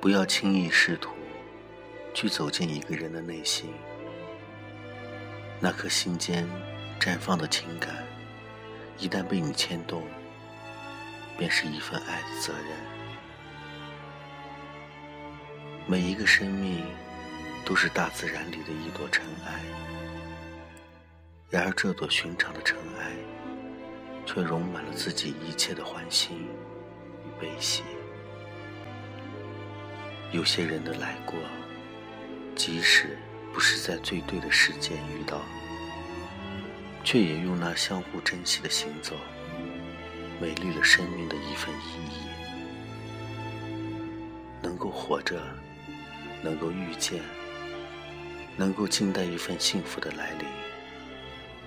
不要轻易试图去走进一个人的内心，那颗心间绽放的情感，一旦被你牵动，便是一份爱的责任。每一个生命都是大自然里的一朵尘埃，然而这朵寻常的尘埃，却融满了自己一切的欢欣与悲喜。有些人的来过，即使不是在最对的时间遇到，却也用那相互珍惜的行走，美丽了生命的一份意义。能够活着，能够遇见，能够静待一份幸福的来临，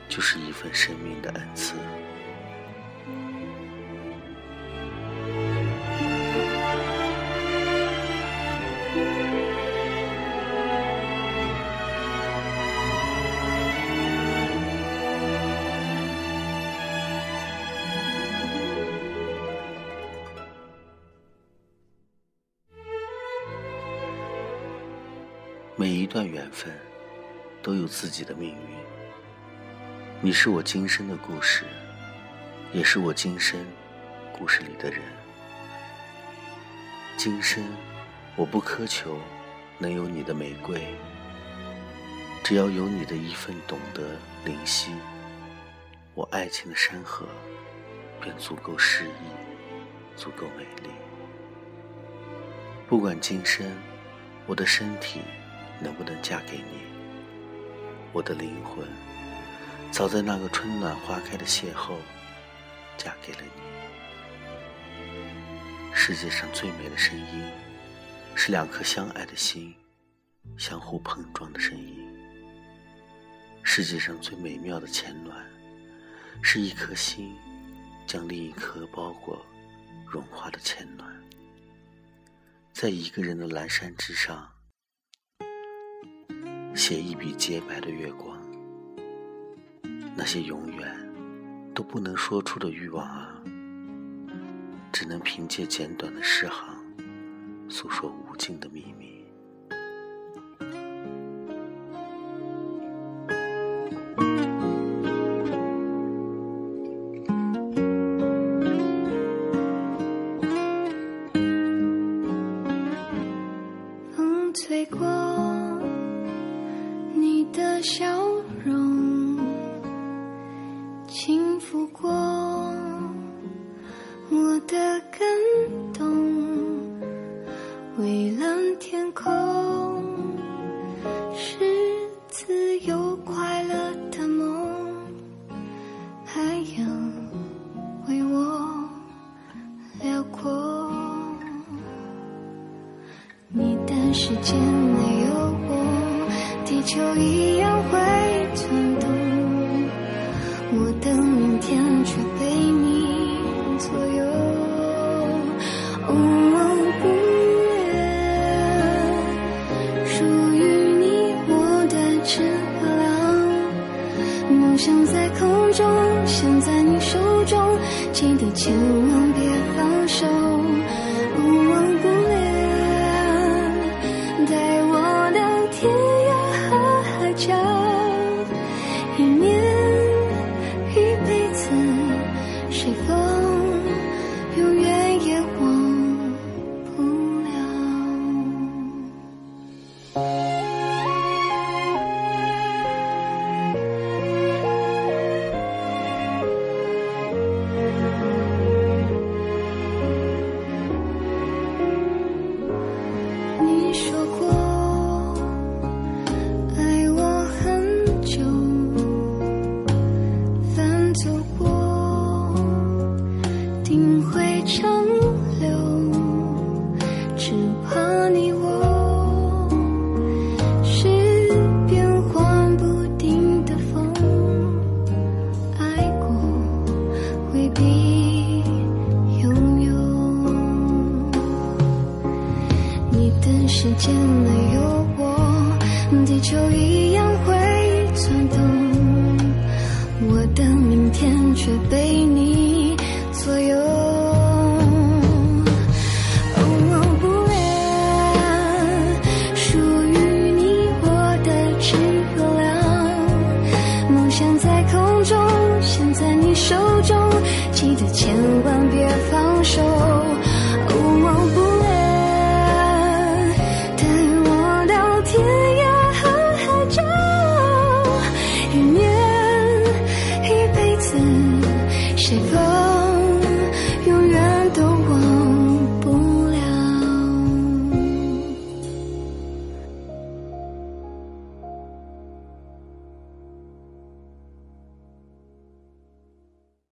就是一份生命的恩赐。每一段缘分都有自己的命运。你是我今生的故事，也是我今生故事里的人。今生我不苛求能有你的玫瑰，只要有你的一份懂得灵犀，我爱情的山河便足够诗意，足够美丽。不管今生我的身体。能不能嫁给你？我的灵魂，早在那个春暖花开的邂逅，嫁给了你。世界上最美的声音，是两颗相爱的心相互碰撞的声音。世界上最美妙的牵暖，是一颗心将另一颗包裹融化的牵暖。在一个人的阑珊之上。写一笔洁白的月光，那些永远都不能说出的欲望啊，只能凭借简短的诗行，诉说无尽的秘密。笑容轻拂过我的感动，蔚蓝天空是自由快乐的梦，海洋为我辽阔，你的世界没有，地球一样。会转动，我的明天却被你左右。哦，不远，属于你我的质量，梦想在空中，想在你手中，记得千万别放手。走过定会长留，只怕你我。是变幻不定的风，爱过未必拥有。你的时间没有我，地球一样会转动。却被你左右，我不属于你我的，梦想在。